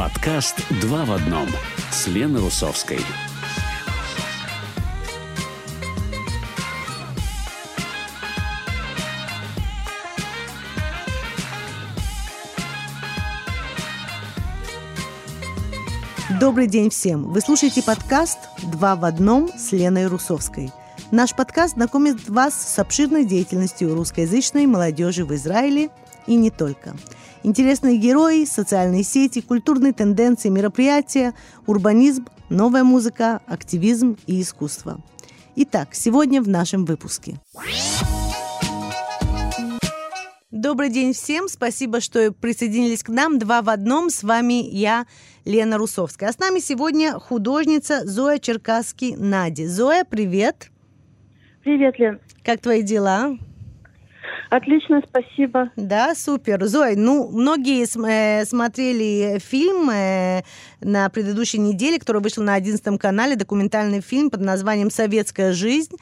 Подкаст «Два в одном» с Леной Русовской. Добрый день всем! Вы слушаете подкаст «Два в одном» с Леной Русовской. Наш подкаст знакомит вас с обширной деятельностью русскоязычной молодежи в Израиле и не только. Интересные герои, социальные сети, культурные тенденции, мероприятия, урбанизм, новая музыка, активизм и искусство. Итак, сегодня в нашем выпуске. Добрый день всем. Спасибо, что присоединились к нам. Два в одном. С вами я, Лена Русовская. А с нами сегодня художница Зоя Черкасский Нади. Зоя, привет. Привет, Лен. Как твои дела? Отлично, спасибо. Да, супер. Зой, ну, многие э, смотрели фильм э, на предыдущей неделе, который вышел на 11 канале, документальный фильм под названием «Советская жизнь».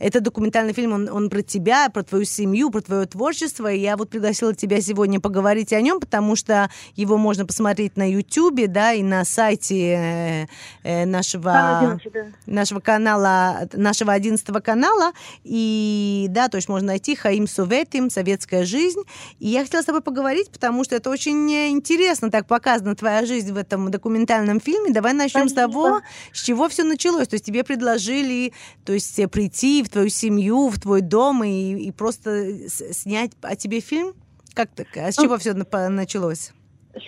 Это документальный фильм, он, он про тебя, про твою семью, про твое творчество. И я вот пригласила тебя сегодня поговорить о нем, потому что его можно посмотреть на YouTube, да, и на сайте э, э нашего, 11, да. нашего канала, нашего 11 канала. И, да, то есть можно найти Хаим Сувет, Путин, советская жизнь. И я хотела с тобой поговорить, потому что это очень интересно так показана твоя жизнь в этом документальном фильме. Давай начнем Спасибо. с того, с чего все началось. То есть тебе предложили то есть, прийти в твою семью, в твой дом и, и просто снять о тебе фильм? Как так? А с чего все началось?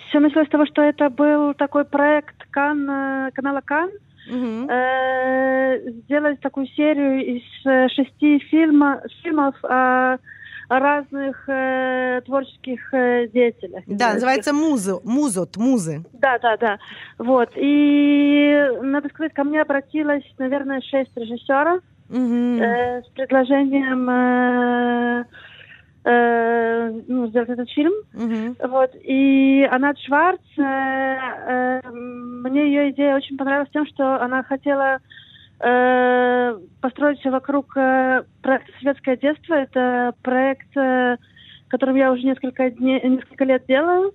Все началось с того, что это был такой проект Кан, э, канала Кан, угу. э, сделать такую серию из э, шести фильма, фильмов о разных э, творческих э, деятелей. Да, называется музы, музот, музы. Да, да, да. Вот. И, надо сказать, ко мне обратилось, наверное, шесть режиссеров угу. э, с предложением э, э, ну, сделать этот фильм. Угу. Вот. И Анат Шварц, э, э, мне ее идея очень понравилась тем, что она хотела э, построить вокруг э, проекта «Светское детство». Это проект, э, которым я уже несколько, дней, несколько лет делаю.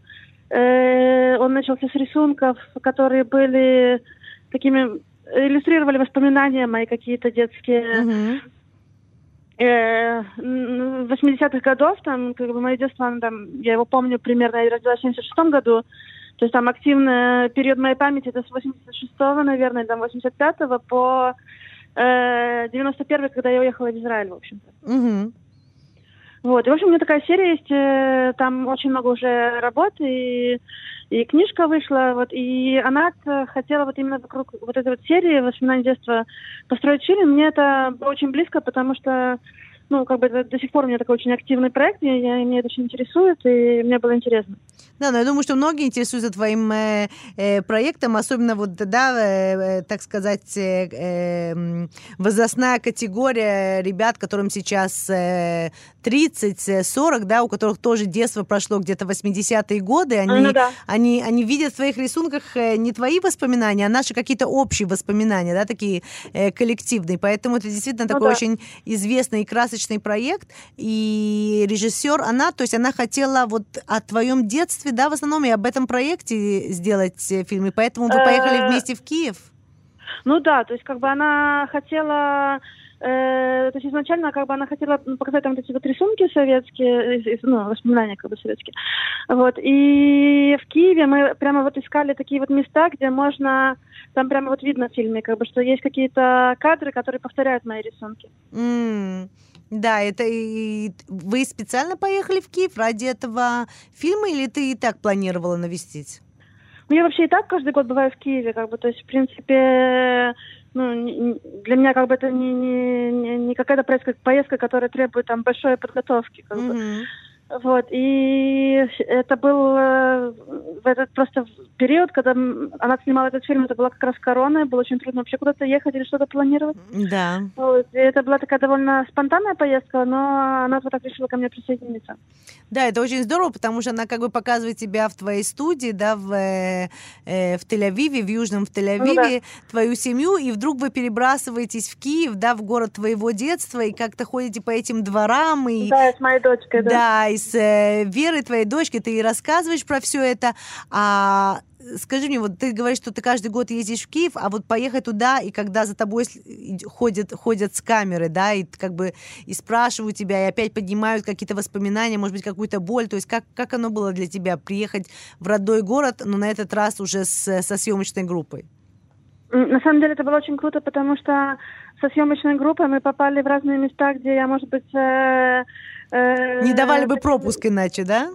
Э, он начался с рисунков, которые были такими иллюстрировали воспоминания мои какие-то детские. Mm-hmm. 80-х годов, там, как бы мое детство, там, я его помню примерно, я родилась в 76 году, то есть там активный период моей памяти это с 86-го, наверное, там 85-го по э, 91-й, когда я уехала в Израиль, в общем-то. Угу. Вот, и, в общем, у меня такая серия есть, э, там очень много уже работ, и, и книжка вышла, вот, и она хотела вот именно вокруг вот этой вот серии «Воспоминания детства» построить фильм. Мне это было очень близко, потому что ну, как бы это до сих пор у меня такой очень активный проект, я, я, меня это очень интересует, и мне было интересно. Да, но я думаю, что многие интересуются твоим э, э, проектом, особенно вот, да, э, э так сказать, э, э, возрастная категория ребят, которым сейчас э, 30-40, да, у которых тоже детство прошло где-то 80-е годы, они, ну, да. они, они видят в твоих рисунках э, не твои воспоминания, а наши какие-то общие воспоминания, да, такие э, коллективные. Поэтому это действительно ну, такой да. очень известный и красочный проект. И режиссер, она, то есть она хотела вот о твоем детстве да, в основном и об этом проекте сделать э, фильм, и поэтому вы поехали э, вместе в Киев. Ну да, то есть как бы она хотела Э, то есть изначально как бы она хотела показать там вот эти вот рисунки советские, ну, воспоминания как бы советские. Вот. И в Киеве мы прямо вот искали такие вот места, где можно, там прямо вот видно в фильме, как бы, что есть какие-то кадры, которые повторяют мои рисунки. Mm. Да, это и вы специально поехали в Киев ради этого фильма или ты и так планировала навестить? Ну, я вообще и так каждый год бываю в Киеве, как бы, то есть, в принципе, ну, для меня как бы это не, не, не какая-то поездка, которая требует там большой подготовки, как mm-hmm. бы. Вот, и это был э, в этот просто период, когда она снимала этот фильм, это была как раз корона, было очень трудно вообще куда-то ехать или что-то планировать. Да. Вот, и это была такая довольно спонтанная поездка, но она вот так решила ко мне присоединиться. Да, это очень здорово, потому что она как бы показывает тебя в твоей студии, да, в, э, э в Тель-Авиве, в Южном в Тель-Авиве, ну, да. твою семью, и вдруг вы перебрасываетесь в Киев, да, в город твоего детства, и как-то ходите по этим дворам. И, да, с моей дочкой, да. Да, и с э, Верой, твоей дочкой, ты и рассказываешь про все это. А скажи мне, вот ты говоришь, что ты каждый год ездишь в Киев, а вот поехать туда, и когда за тобой ходят, ходят с камеры, да, и как бы и спрашивают тебя, и опять поднимают какие-то воспоминания, может быть, какую-то боль, то есть как, как оно было для тебя приехать в родной город, но на этот раз уже с, со съемочной группой? На самом деле это было очень круто, потому что со съемочной группой мы попали в разные места, где я, может быть... Э, Не давали бы пропуск иначе, да?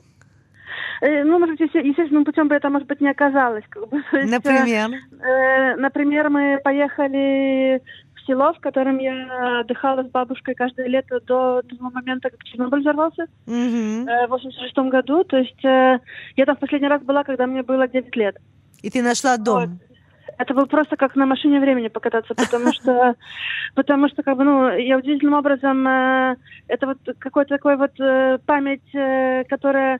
Э, ну, может быть, естественным путем бы это, может быть, не оказалось. Как бы. Есть, например? Э, например, мы поехали в село, в котором я отдыхала с бабушкой каждое лето до того момента, как Чернобыль взорвался mm-hmm. э, в 86 году. То есть э, я там в последний раз была, когда мне было 9 лет. И ты нашла дом? Вот. Это было просто как на машине времени покататься, потому что, потому что, как бы, ну, я удивительным образом, э, это вот какой-то такой вот э, память, э, которая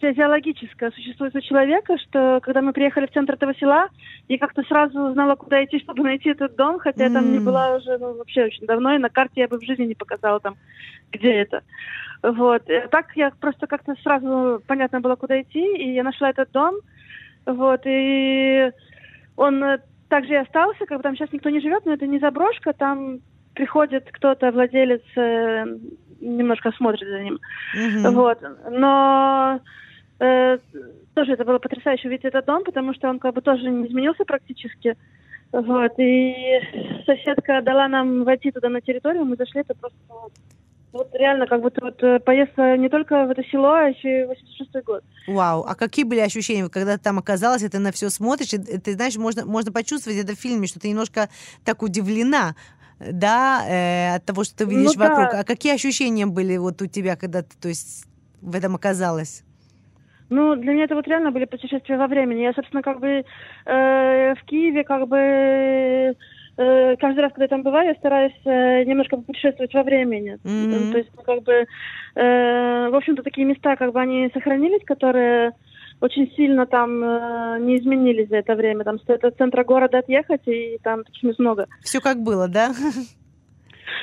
физиологическое существует у человека, что когда мы приехали в центр этого села, я как-то сразу знала, куда идти, чтобы найти этот дом, хотя mm. я там не была уже ну, вообще очень давно, и на карте я бы в жизни не показала там, где это. Вот. И так я просто как-то сразу понятно было, куда идти, и я нашла этот дом, вот, и он э, также и остался, как бы там сейчас никто не живет, но это не заброшка, там приходит кто-то, владелец, э, немножко смотрит за ним. Mm-hmm. Вот. Но э, тоже это было потрясающе увидеть этот дом, потому что он как бы тоже не изменился практически. Вот. И соседка дала нам войти туда на территорию, мы зашли, это просто вот реально, как будто вот э, поездка не только в это село, а еще и 86-й год. Вау, а какие были ощущения, когда ты там оказалась, и ты на все смотришь, и ты знаешь, можно, можно почувствовать это в фильме, что ты немножко так удивлена, да, э, от того, что ты видишь ну, вокруг. Да. А какие ощущения были вот у тебя, когда ты, то есть, в этом оказалась? Ну, для меня это вот реально были путешествия во времени. Я, собственно, как бы э, в Киеве, как бы каждый раз, когда я там бываю, я стараюсь э, немножко путешествовать во времени. Mm-hmm. То есть, ну, как бы, э, в общем-то, такие места, как бы они сохранились, которые очень сильно там э, не изменились за это время. Там стоит от центра города отъехать, и там очень много. Все как было, да?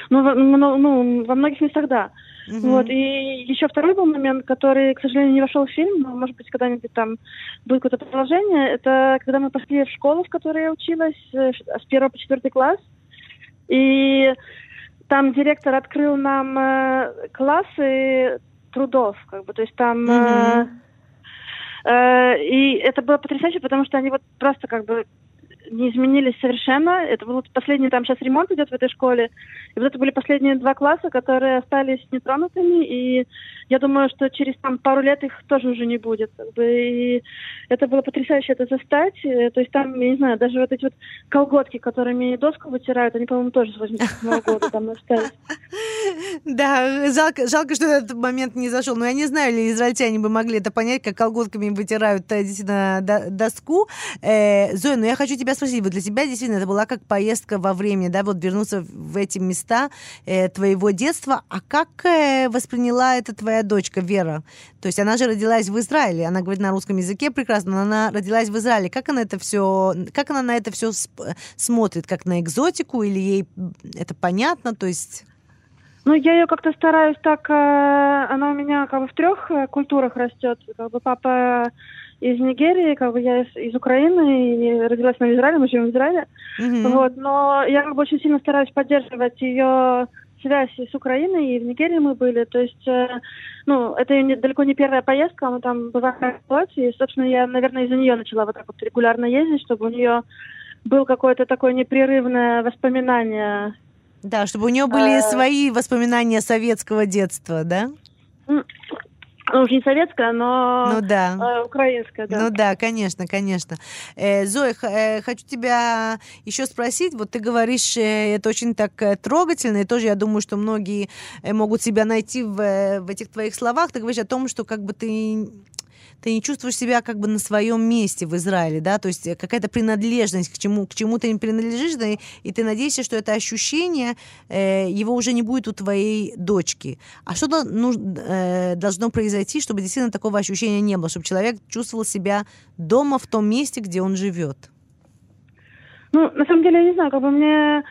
Ну, во, ну, ну, во многих местах, да. Угу. Вот, и еще второй был момент, который, к сожалению, не вошел в фильм, но, может быть, когда-нибудь там будет какое-то продолжение. Это когда мы пошли в школу, в которой я училась, э, с первого по четвертый класс. И там директор открыл нам э, классы трудов, как бы, то есть там... Э, Э, и это было потрясающе, потому что они вот просто как бы не изменились совершенно. Это был последний, там сейчас ремонт идет в этой школе. И вот это были последние два класса, которые остались нетронутыми. И я думаю, что через там пару лет их тоже уже не будет. И это было потрясающе это застать. Э, то есть там, я не знаю, даже вот эти вот колготки, которыми доску вытирают, они, по-моему, тоже с 87 года там остались. Да, жалко, жалко, что этот момент не зашел. Но я не знаю, ли израильтяне бы могли это понять, как колготками вытирают э, действительно доску. Э, Зоя, ну я хочу тебя спросить, вот для тебя действительно это была как поездка во времени, да, вот вернуться в эти места э, твоего детства. А как э, восприняла это твоя дочка Вера? То есть она же родилась в Израиле, она говорит на русском языке прекрасно, но она родилась в Израиле. Как она это все, как она на это все смотрит, как на экзотику или ей это понятно? То есть ну, я ее как-то стараюсь так, э, она у меня как бы в трех э, культурах растет. Как бы папа из Нигерии, как бы я из, из Украины, и родилась на Израиле, мы живем в Израиле. Mm-hmm. Вот, но я как бы очень сильно стараюсь поддерживать ее связь с Украиной, и в Нигерии мы были. То есть, э, ну, это не, далеко не первая поездка, мы там бываем работать, и, собственно, я, наверное, из-за нее начала вот так вот регулярно ездить, чтобы у нее был какое-то такое непрерывное воспоминание да, чтобы у нее были а... свои воспоминания советского детства, да? Ну, уже не советская, но ну, да. э, украинская, да. Ну да, конечно, конечно. Э, Зоя, э, хочу тебя еще спросить. Вот ты говоришь, э, это очень так э, трогательно, и тоже я думаю, что многие э, могут себя найти в, э, в этих твоих словах. Ты говоришь о том, что как бы ты ты не чувствуешь себя как бы на своем месте в Израиле, да, то есть какая-то принадлежность к чему, к чему ты не принадлежишь, да, и ты надеешься, что это ощущение, э, его уже не будет у твоей дочки. А что нужно, э, должно произойти, чтобы действительно такого ощущения не было, чтобы человек чувствовал себя дома в том месте, где он живет? Ну, на самом деле, я не знаю, как бы мне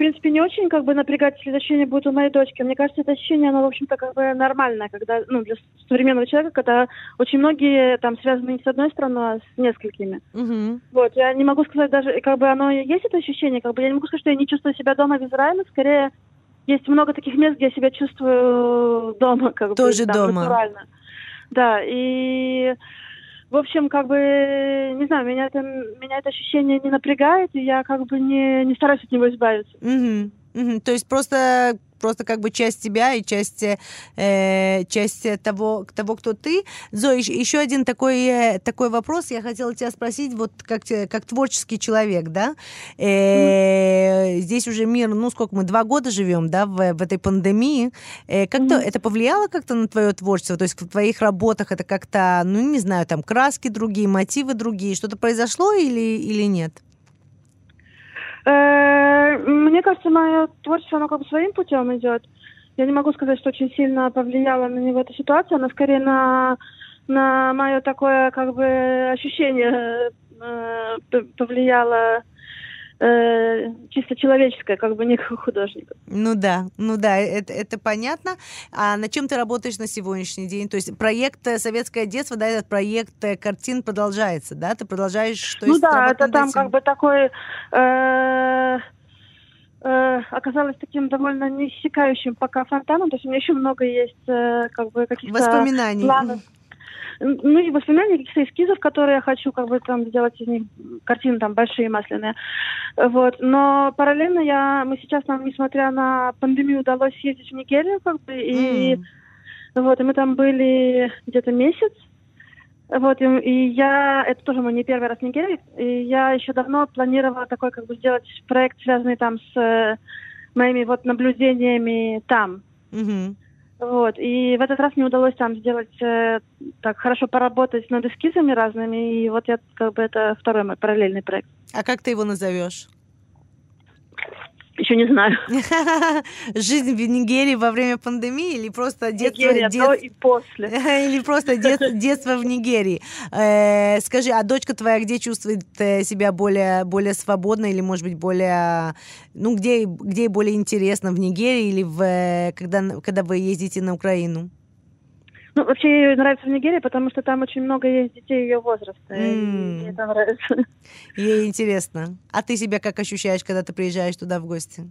принципе, не очень как бы напрягать, если ощущение будет у моей дочки. Мне кажется, это ощущение, оно, в общем-то, как бы нормальное, когда, ну, для современного человека, когда очень многие там связаны не с одной страной, а с несколькими. Мгм. Вот, я не могу сказать даже, как бы оно есть это ощущение, как бы я не могу сказать, что я не чувствую себя дома в Израиле, скорее есть много таких мест, где я себя чувствую дома, как Тоже бы, там, дома. натурально. Да, и в общем, как бы, не знаю, меня это, меня это ощущение не напрягает, и я как бы не, не стараюсь от него избавиться. Мгм. Мгм. То есть просто просто как бы часть тебя и часть, э, часть того, того, кто ты. Зоя, ещ- еще один такой, э, такой вопрос. Я хотела тебя спросить, вот как, как творческий человек, да? Э, Здесь уже мир, ну сколько мы, два года живем, да, в, в этой пандемии. Э, как-то Мгм. это повлияло как-то на твое творчество? То есть в твоих работах это как-то, ну не знаю, там краски другие, мотивы другие, что-то произошло или, или нет? Э, Мне кажется, мое творчество, оно как бы своим путем идет. Я не могу сказать, что очень сильно повлияла на него эта ситуация, но скорее на, на мое такое как бы ощущение э, п- повлияло э, чисто человеческое, как бы не как художника. Ну да, ну да, это, это понятно. А на чем ты работаешь на сегодняшний день? То есть проект э, «Советское детство», да, этот проект э, картин продолжается, да? Ты продолжаешь, то ну есть да, это там этим? как бы такой э, э, оказалось таким довольно неиссякающим пока фонтаном. То есть у меня еще много есть э, как бы каких-то Воспоминаний. планов. Ну и воспоминания, каких-то эскизов, которые я хочу как бы там сделать из них картины там большие, масляные. Вот. Но параллельно я, мы сейчас нам, несмотря на пандемию, удалось съездить в Нигерию, как бы, и М, вот, и мы там были где-то месяц. Вот, и, и я, это тоже мой не первый раз в Нигерии, и я еще давно планировала такой, как бы, сделать проект, связанный там с э, моими вот наблюдениями там. мгм. Вот, и в этот раз мне удалось там сделать, э, так, хорошо поработать над эскизами разными, и вот я, как бы, это второй мой параллельный проект. А как ты его назовешь? Еще не знаю. Жизнь в Нигерии во время пандемии или просто детство, Нигерия дет- до и после. Или просто дет- детство в Нигерии. Э, Скажи, а дочка твоя где чувствует э, себя более, более свободно или, может быть, более... Ну, где, где более интересно, в Нигерии или в, э, когда, когда вы ездите на Украину? Ну, вообще ей нравится в Нигерии, потому что там очень много есть детей ее возраста, и М. мне это нравится. Ей интересно. А ты себя как ощущаешь, когда ты приезжаешь туда в гости?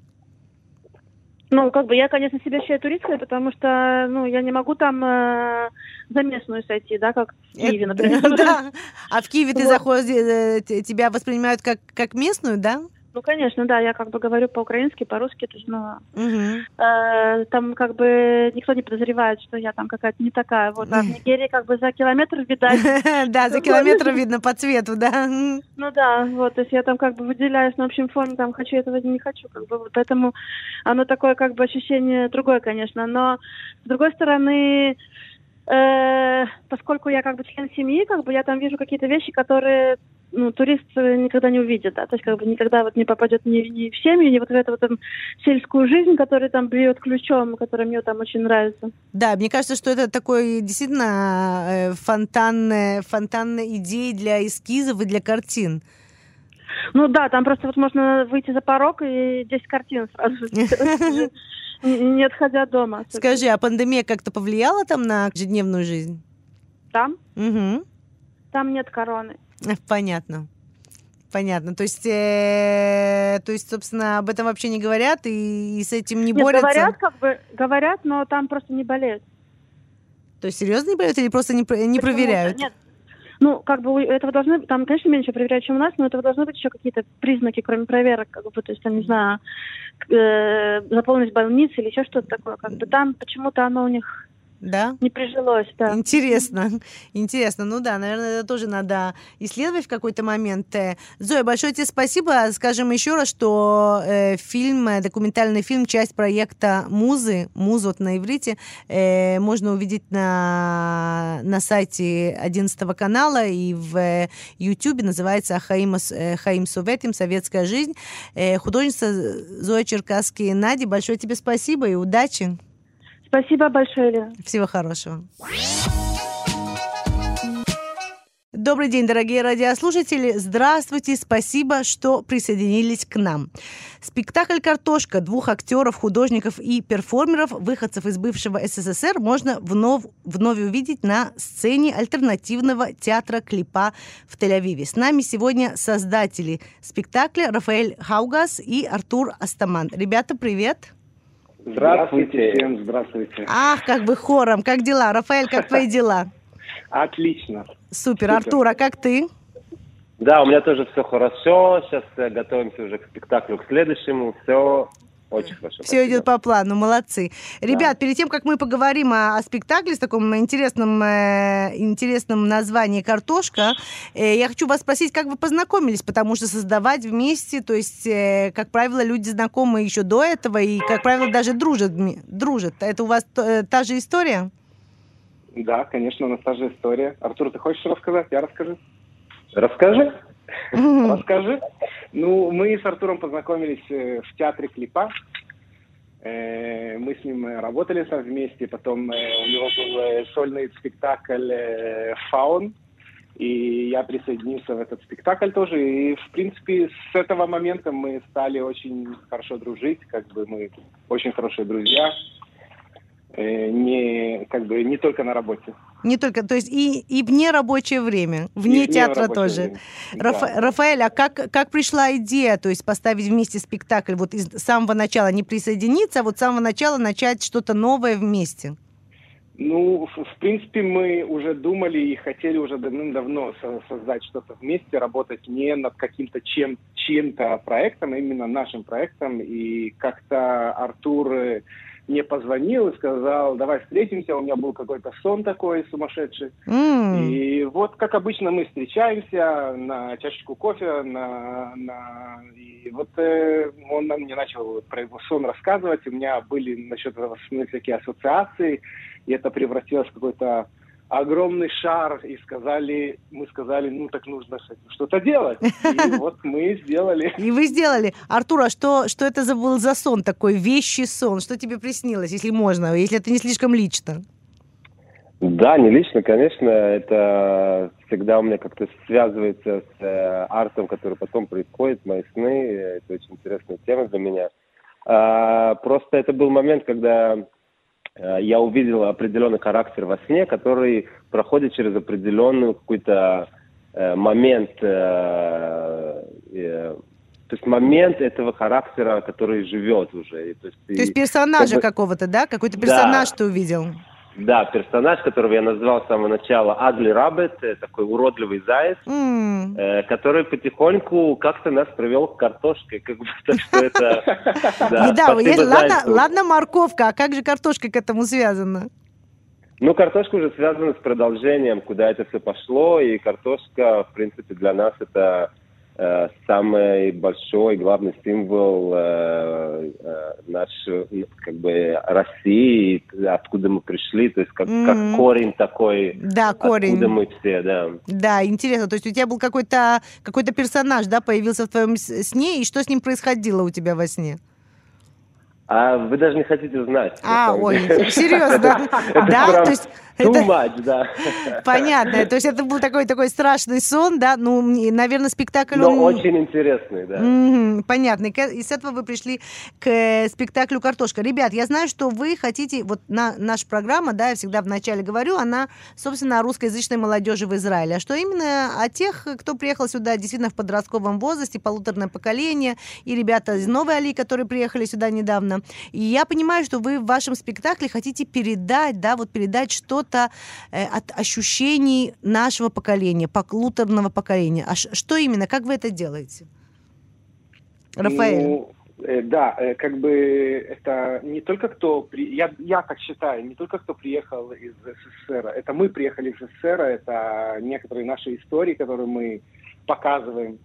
Ну, как бы я, конечно, себя считаю туристкой, потому что, ну, я не могу там э, за местную сойти, да, как в Киеве, например. Да. А в Киеве ты заходишь, э, тебя воспринимают как, как местную, да? Ну, конечно, да, я как бы говорю по-украински, по-русски, то есть, ну, Мгм. э, там как бы никто не подозревает, что я там какая-то не такая. Вот, а в Нигерии как бы за километр видать. Да, за километр видно по цвету, да. Ну да, вот, то есть я там как бы выделяюсь на общем фоне, там хочу этого не хочу, как бы, вот, поэтому оно такое как бы ощущение другое, конечно, но с другой стороны, э, поскольку я как бы член семьи, как бы я там вижу какие-то вещи, которые ну, турист э, никогда не увидит, да, то есть как бы никогда вот не попадет ни, ни в семью, ни вот в эту вот там сельскую жизнь, которая там бьет ключом, которая мне там очень нравится. Да, мне кажется, что это такой действительно э, фонтанная, фонтанная идея для эскизов и для картин. Ну да, там просто вот можно выйти за порог и 10 картин сразу не отходя от дома. Скажи, а пандемия как-то повлияла там на ежедневную жизнь? Там, Угу. там нет короны. Понятно. Понятно. То есть, э, то есть, собственно, об этом вообще не говорят и, и с этим не Нет, борются. говорят, как бы, говорят, но там просто не болеют. То есть серьезно не болеют или просто не, не проверяют? Нет. Ну, как бы этого должны, там, конечно, меньше проверяют, чем у нас, но этого должны быть еще какие-то признаки, кроме проверок, как бы, то есть, там, не знаю, э, заполнить больницы или еще что-то такое, как бы там почему-то оно у них Да? не прижилось, да. Интересно, интересно. Ну да, наверное, это тоже надо исследовать в какой-то момент. Э, Зоя, большое тебе спасибо. Скажем еще раз, что э, фильм, э, документальный фильм, часть проекта «Музы», «Муз» вот на иврите, э, можно увидеть на, на сайте 11 канала и в э, Ютубе, называется «Хаим, э, Хаим Советим. Советская жизнь». Э, художница Зоя Черкасский. Нади, большое тебе спасибо и удачи. Спасибо большое, Лена. Всего хорошего. Добрый день, дорогие радиослушатели. Здравствуйте, спасибо, что присоединились к нам. Спектакль «Картошка» двух актеров, художников и перформеров, выходцев из бывшего СССР, можно вновь, вновь увидеть на сцене альтернативного театра «Клипа» в Тель-Авиве. С нами сегодня создатели спектакля Рафаэль Хаугас и Артур Астаман. Ребята, привет! Здравствуйте. Всем здравствуйте. Ах, как бы хором. Как дела? Рафаэль, как твои дела? Отлично. Супер. Артур, а как ты? Да, у меня тоже все хорошо. Сейчас готовимся уже к спектаклю, к следующему. Все очень хорошо. Все идет по плану, молодцы. Ребят, да. перед тем, как мы поговорим о, о спектакле с таким интересным, э, интересным названием «Картошка», э, я хочу вас спросить, как вы познакомились, потому что создавать вместе, то есть, э, как правило, люди знакомы еще до этого и, как правило, даже дружат. дружат. Это у вас э, та же история? Да, конечно, у нас та же история. Артур, ты хочешь рассказать? Я расскажу. Расскажи. Расскажи. Ну, мы с Артуром познакомились э, в театре клипа. Э, мы с ним работали совместе. Потом э, у него был сольный спектакль «Фаун». И я присоединился в этот спектакль тоже. И, в принципе, с этого момента мы стали очень хорошо дружить. Как бы мы очень хорошие друзья. Не, как бы, не только на работе. Не только, то есть и, и вне рабочее время, вне и театра вне тоже. Время. Рафа, да. Рафаэль, а как, как пришла идея, то есть поставить вместе спектакль, вот из самого начала не присоединиться, а вот с самого начала начать что-то новое вместе? Ну, в, принципе, мы уже думали и хотели уже давным-давно создать что-то вместе, работать не над каким-то чем, чем-то проектом, а именно нашим проектом. И как-то Артур э, мне позвонил и сказал, давай встретимся, у меня был какой-то сон такой сумасшедший. Mm. И вот, как обычно, мы встречаемся на чашечку кофе, на, на... и вот э, он мне начал про его сон рассказывать, у меня были насчет этого всякие ассоциации, и это превратилось в какой-то огромный шар и сказали, мы сказали, ну так нужно что-то делать. И вот мы сделали. И вы сделали. Артур, а что, что это за был за сон такой, вещий сон? Что тебе приснилось, если можно, если это не слишком лично? Да, не лично, конечно. Это всегда у меня как-то связывается с э, артом, который потом происходит, мои сны. Это очень интересная тема для меня. А, просто это был момент, когда я увидел определенный характер во сне, который проходит через определенный какой-то э, момент, э, э, то есть момент этого характера, который живет уже. То есть, то есть персонажа как бы, какого-то, да? Какой-то персонаж да. ты увидел? Да, персонаж, которого я назвал с самого начала Агли Раббет, э, такой уродливый заяц, mm. э, который потихоньку как-то нас привел к картошке, как бы так что это... Да, ладно морковка, а как же картошка к этому связана? Ну, картошка уже связана с продолжением, куда это все пошло, и картошка, в принципе, для нас это самый большой, главный символ э, э, нашей, как бы, России, откуда мы пришли, то есть как, mm-hmm. как корень такой, да, корень. откуда мы все, да. Да, интересно, то есть у тебя был какой-то какой персонаж, да, появился в твоем сне, и что с ним происходило у тебя во сне? А вы даже не хотите знать. А, ой, серьезно? Да, то есть Too much, да. Понятно. То есть это был такой такой страшный сон, да? Ну, наверное, спектакль... Но он... очень интересный, да. Mm-hmm, понятно. И с этого вы пришли к э, спектаклю «Картошка». Ребят, я знаю, что вы хотите... Вот на, наша программа, да, я всегда вначале говорю, она, собственно, о русскоязычной молодежи в Израиле. А что именно о тех, кто приехал сюда действительно в подростковом возрасте, полуторное поколение, и ребята из Новой Али, которые приехали сюда недавно. И я понимаю, что вы в вашем спектакле хотите передать, да, вот передать что-то что-то э, от ощущений нашего поколения, полуторного поколения. А что именно? Как вы это делаете? Рафаэль. Ну, э, да, э, как бы это не только кто, при... я, я так считаю, не только кто приехал из СССР, это мы приехали из СССР, это некоторые наши истории, которые мы показываем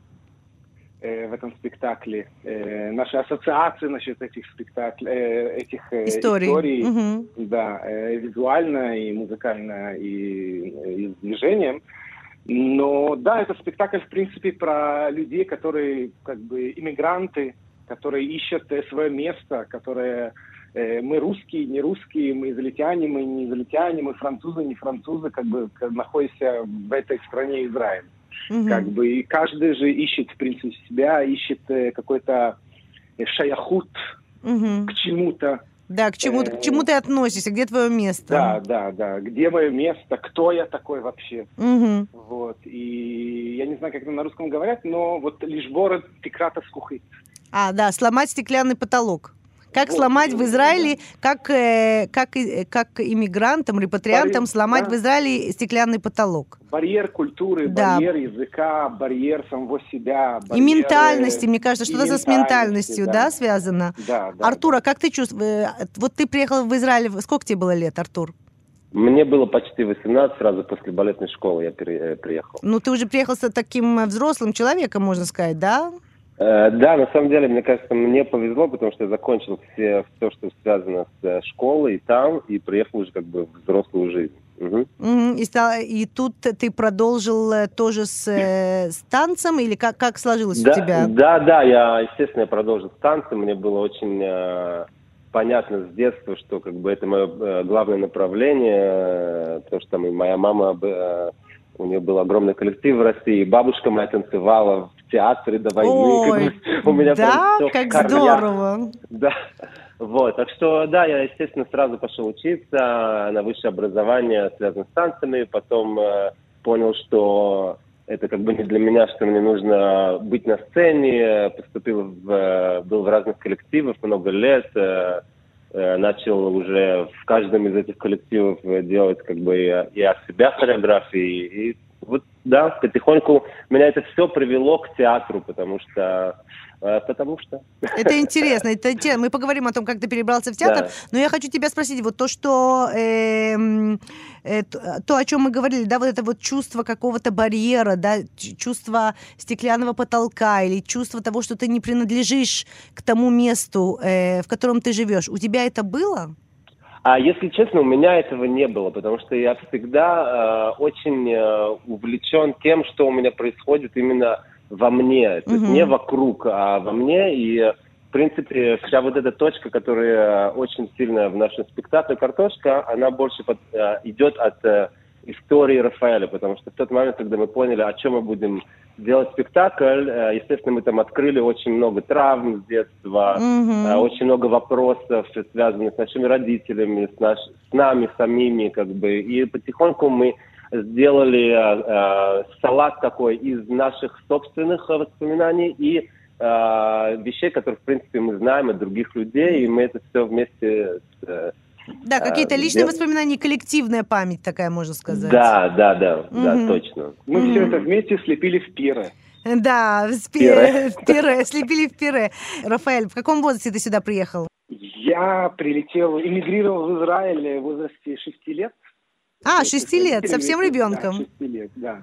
в этом спектакле, э, наши ассоциации насчет этих спектаклей, э, этих э, историй, историй угу. да, э, визуально и музыкально и, и движением. Но да, это спектакль в принципе про людей, которые как бы иммигранты, которые ищут свое место, которые э, мы русские, не русские, мы израильтяне, мы не израильтяне, мы французы, не французы, как бы находимся в этой стране Израиль. Угу. Как бы и каждый же ищет, в принципе, себя, ищет э, какой-то э, шаяхут угу. к чему-то. Да, к чему, к чему ты относишься, где твое место? Да, да, да. Где мое место, кто я такой вообще? Угу. Вот. И я не знаю, как это на русском говорят, но вот лишь город Текрата скухит. А, да, сломать стеклянный потолок. Как вот, сломать в Израиле, как, э, как, э, как иммигрантам, репатриантам Барьер, сломать да. в Израиле стеклянный потолок? Барьер культуры, да. барьер языка, барьер самого себя. Барьер, и ментальности, мне кажется, что-то с ментальностью, да, да связано? Да, да. Артур, а как ты чувствуешь? Э, вот ты приехал в Израиль, сколько тебе было лет, Артур? Мне было почти 18, сразу после балетной школы я приехал. Ну, ты уже приехал с таким взрослым человеком, можно сказать, да? Э, да, на самом деле, мне кажется, мне повезло, потому что я закончил все, все что связано с э, школой и там, и приехал уже как бы в взрослую жизнь. Угу. И, стал, и тут ты продолжил э, тоже с, с танцем, или как, как сложилось да, у тебя? Да, да, я, естественно, я продолжил с танцем. Мне было очень э, понятно с детства, что как бы это мое э, главное направление, э, потому что там и моя мама, э, у нее был огромный коллектив в России, бабушка моя танцевала театре до войны. Ой, у меня да, как здорово. Да. Вот, так что, да, я, естественно, сразу пошел учиться на высшее образование, связанное с танцами, потом э, понял, что это как бы не для меня, что мне нужно быть на сцене, поступил в, был в разных коллективах много лет, э, э, начал уже в каждом из этих коллективов делать как бы и от себя хореографии, и вот да, потихоньку меня это все привело к театру, потому что э, Потому что. Это интересно. Это, мы поговорим о том, как ты перебрался в театр. Да. Но я хочу тебя спросить, вот то, что э, э, то, о чем мы говорили, да, вот это вот чувство какого-то барьера, да, чувство стеклянного потолка или чувство того, что ты не принадлежишь к тому месту, э, в котором ты живешь. У тебя это было? А если честно, у меня этого не было, потому что я всегда э, очень э, увлечен тем, что у меня происходит именно во мне, то есть не вокруг, а во мне. И, в принципе, вся вот эта точка, которая очень сильная в нашем спектакле «Картошка», она больше под, э, идет от э, истории Рафаэля, потому что в тот момент, когда мы поняли, о чем мы будем делать спектакль, э, естественно, мы там открыли очень много травм с детства, mm-hmm. очень много вопросов, связанных с нашими родителями, с, наш, с нами самими, как бы, и потихоньку мы сделали э, э, салат такой из наших собственных воспоминаний и э, вещей, которые, в принципе, мы знаем от других людей, и мы это все вместе с да, какие-то а, личные воспоминания, коллективная память такая, можно сказать. Да, да, да, угу. да, точно. Мы угу. все это вместе слепили в пире. Да, в пире, в пире, слепили в пире. Рафаэль, в каком возрасте ты сюда приехал? Я прилетел, эмигрировал в Израиль в возрасте шести лет. А, шести лет, совсем ребенком. Да, шести лет, да.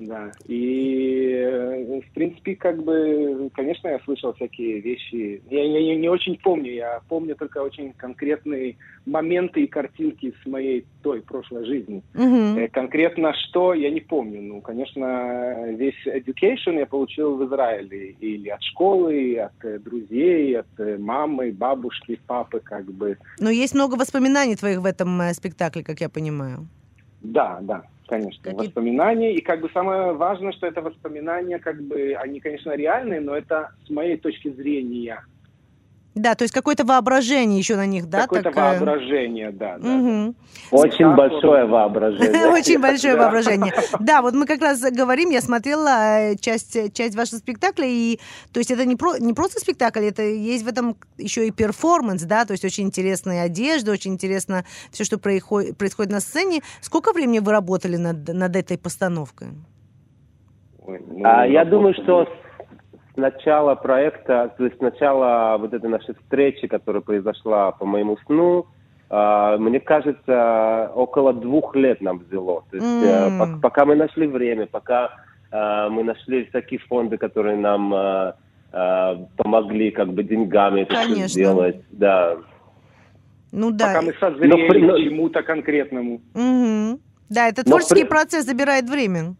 Да, и, э, в принципе, как бы, конечно, я слышал всякие вещи. Я, я не очень помню, я помню только очень конкретные моменты и картинки с моей той прошлой жизни. Mm-hmm. Конкретно что, я не помню. Ну, конечно, весь education я получил в Израиле. Или от школы, от э, друзей, от мамы, бабушки, папы, как бы. Но есть много воспоминаний твоих в этом спектакле, как я понимаю. Да, да конечно, Какие... воспоминания. И как бы самое важное, что это воспоминания, как бы, они, конечно, реальные, но это с моей точки зрения. Да, то есть какое-то воображение еще на них, да? Какое-то такое... воображение, да. да, угу. Очень большое воображение. Очень большое воображение. Да, вот мы как раз говорим, я смотрела э, часть, часть вашего спектакля, и то есть это не, про, не просто спектакль, это есть в этом еще и перформанс, да, то есть очень интересная одежда, очень интересно все, что происходит, происходит на сцене. Сколько времени вы работали над, над этой постановкой? Ой, ну, а, я думаю, что начала проекта, то есть с начала вот этой нашей встречи, которая произошла по моему сну, Uh, мне кажется, около двух лет нам взяло. То есть, mm. пока мы нашли время, пока uh, мы нашли всякие фонды, которые нам помогли как бы деньгами это все сделать. Да. Ну да. Пока мы созрели но, к чему-то конкретному. Угу. Да, это творческий но, процесс забирает время.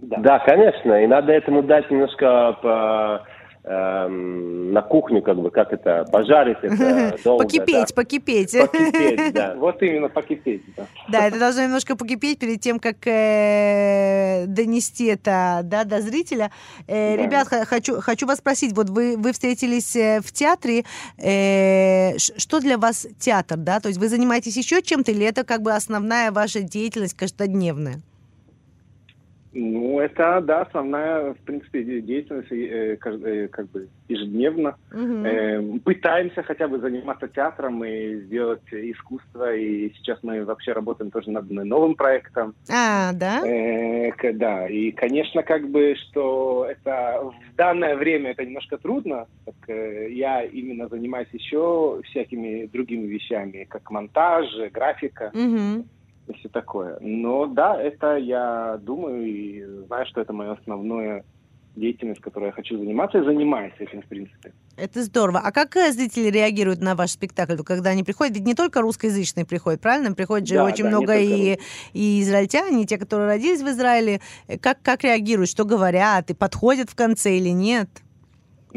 Да. да, конечно, и надо этому дать немножко по, эм, на кухню, как бы, как это, пожарить это долго. Покипеть, да. покипеть. Покипеть, да. Вот именно покипеть, да. Да, это должно немножко покипеть перед тем, как э, донести это да, до зрителя. Э, да. Ребят, хочу, хочу вас спросить, вот вы, вы встретились э, в театре, э, что для вас театр, да? То есть вы занимаетесь еще чем-то или это как бы основная ваша деятельность каждодневная? Ну, это, да, основная, в принципе, деятельность, э, э, как бы ежедневно. Угу. Э, пытаемся хотя бы заниматься театром и сделать искусство, и сейчас мы вообще работаем тоже над новым проектом. А, да? Э, да, и, конечно, как бы, что это в данное время это немножко трудно, так э, я именно занимаюсь еще всякими другими вещами, как монтаж, графика. Угу и все такое. Но да, это я думаю и знаю, что это мое основное деятельность, которой я хочу заниматься, и занимаюсь этим, в принципе. Это здорово. А как э, зрители реагируют на ваш спектакль, когда они приходят? Ведь не только русскоязычные приходят, правильно? Приходят же да, очень да, много и, и израильтяне, и те, которые родились в Израиле. Как, как реагируют, что говорят, и подходят в конце или нет?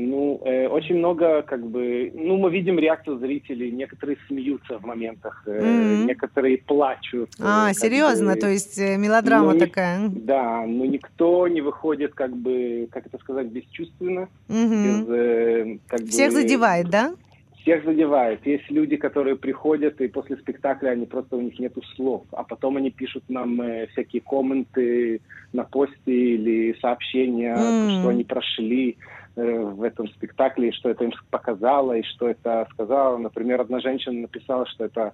Ну, э, очень много, как бы, ну, мы видим реакцию зрителей. Некоторые смеются в моментах, э, mm-hmm. некоторые плачут. А, серьезно, бы, то есть э, мелодрама ну, такая. Да, но никто не выходит, как бы, как это сказать, бесчувственно. Mm-hmm. Без, э, как Всех бы, задевает, да? Всех задевает. Есть люди, которые приходят, и после спектакля они просто у них нету слов. А потом они пишут нам э, всякие комменты на посте или сообщения, mm. что они прошли. Э, в этом спектакле, и что это им показало, и что это сказала. Например, одна женщина написала, что это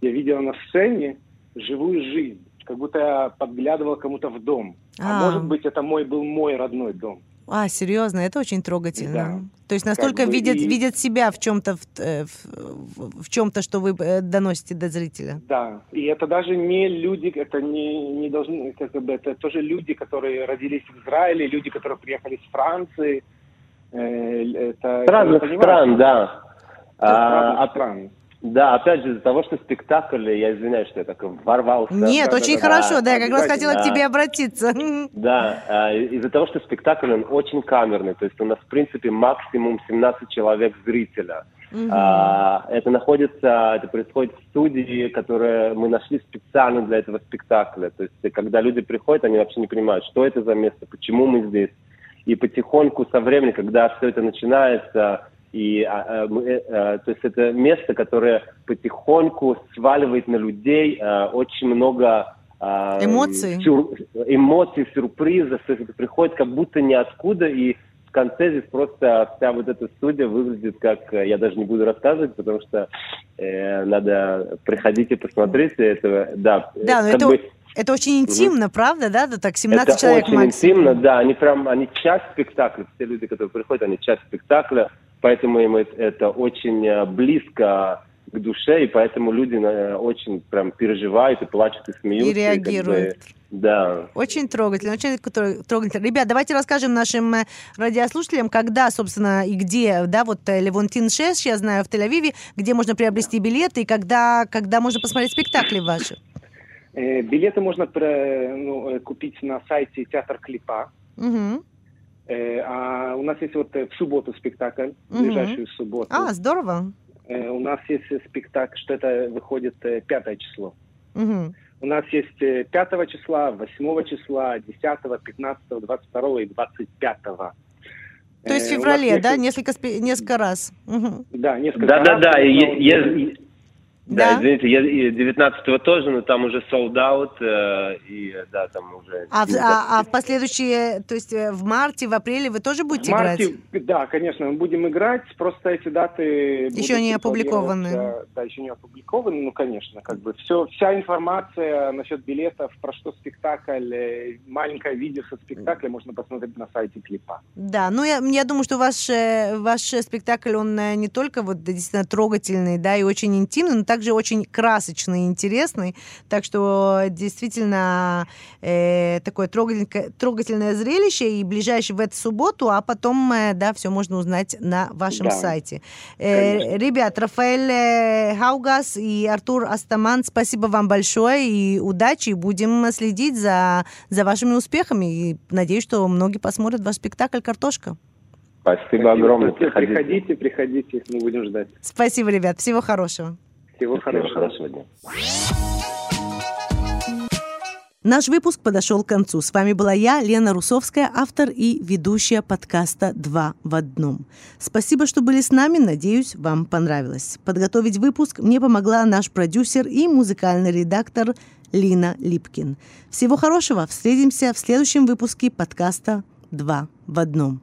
я видела на сцене живую жизнь, как будто я подглядывала кому-то в дом. А, а может быть, это мой был мой родной дом. А, серьезно, это очень трогательно. Да. То есть настолько как бы видят, и... видят себя в чем-то, в, э, в, в чем-то, что вы э, доносите до зрителя. Да, и это даже не люди, это не, не должны, как бы, это тоже люди, которые родились в Израиле, люди, которые приехали из Франции, Э, это, Разных стран, да. А, стран. Да, опять же, из-за того, что спектакль, я извиняюсь, что я так ворвался. Нет, очень да, хорошо, да, я как раз хотела да. к тебе обратиться. Да, а, из-за того, что спектакль, он очень камерный, то есть у нас, в принципе, максимум 17 человек зрителя. Угу. А, это находится, это происходит в студии, которую мы нашли специально для этого спектакля. То есть, когда люди приходят, они вообще не понимают, что это за место, почему мы здесь и потихоньку со временем, когда все это начинается, и, а, а, э, а, то есть это место, которое потихоньку сваливает на людей а, очень много а, эмоций, сюр, эмоций, сюрпризов, то есть это приходит как будто ниоткуда, и в конце здесь просто вся вот эта студия выглядит как, я даже не буду рассказывать, потому что э, надо приходить и посмотреть это, да. Да, но это, бы, это очень интимно, угу. правда, да? Так, 17 это человек очень максимум. интимно, да. Они прям, они часть спектакля. Все люди, которые приходят, они часть спектакля. Поэтому им это очень э, близко к душе, и поэтому люди э, очень прям переживают и плачут и смеются. И реагируют. И, как бы, да. Очень трогательно, очень трогательно. Ребят, давайте расскажем нашим э, радиослушателям, когда, собственно, и где, да, вот Левонтин 6, я знаю, в Тель-Авиве, где можно приобрести билеты, и когда, когда можно посмотреть спектакли ваши. Билеты можно ну, купить на сайте Театр Клипа. Угу. А у нас есть вот в субботу спектакль, угу. ближайшую субботу. А, здорово. У нас есть спектакль, что это выходит пятое число. Угу. У нас есть 5 числа, 8 числа, 10, 15, 22 и 25. То есть в феврале, да? Несколько, несколько раз. Угу. Да, несколько да, раз. Да-да-да. Да, да, извините, я 19-го тоже, но там уже sold out, э, и да, там уже... А, в, а, а в последующие, то есть э, в марте, в апреле вы тоже будете в марте, играть? Да, конечно, мы будем играть, просто эти даты... Еще не опубликованы. Да, еще не опубликованы, ну, конечно, как бы все, вся информация насчет билетов, про что спектакль, э, маленькое видео со спектакля можно посмотреть на сайте клипа. Да, ну, я, я думаю, что ваш, ваш спектакль, он не только вот действительно трогательный, да, и очень интимный, но также также очень красочный и интересный. Так что действительно э, такое трогательное, трогательное зрелище. И ближайший в эту субботу, а потом, э, да, все можно узнать на вашем да. сайте. Э, ребят, Рафаэль э, Хаугас и Артур Астаман, спасибо вам большое и удачи. Будем следить за, за вашими успехами. И надеюсь, что многие посмотрят ваш спектакль «Картошка». Спасибо, Спасибо огромное. Приходите. приходите, приходите, мы будем ждать. Спасибо, ребят. Всего хорошего. Всего, хорошего. хорошего дня. Наш выпуск подошел к концу. С вами была я, Лена Русовская, автор и ведущая подкаста «Два в одном». Спасибо, что были с нами. Надеюсь, вам понравилось. Подготовить выпуск мне помогла наш продюсер и музыкальный редактор Лина Липкин. Всего хорошего. Встретимся в следующем выпуске подкаста «Два в одном».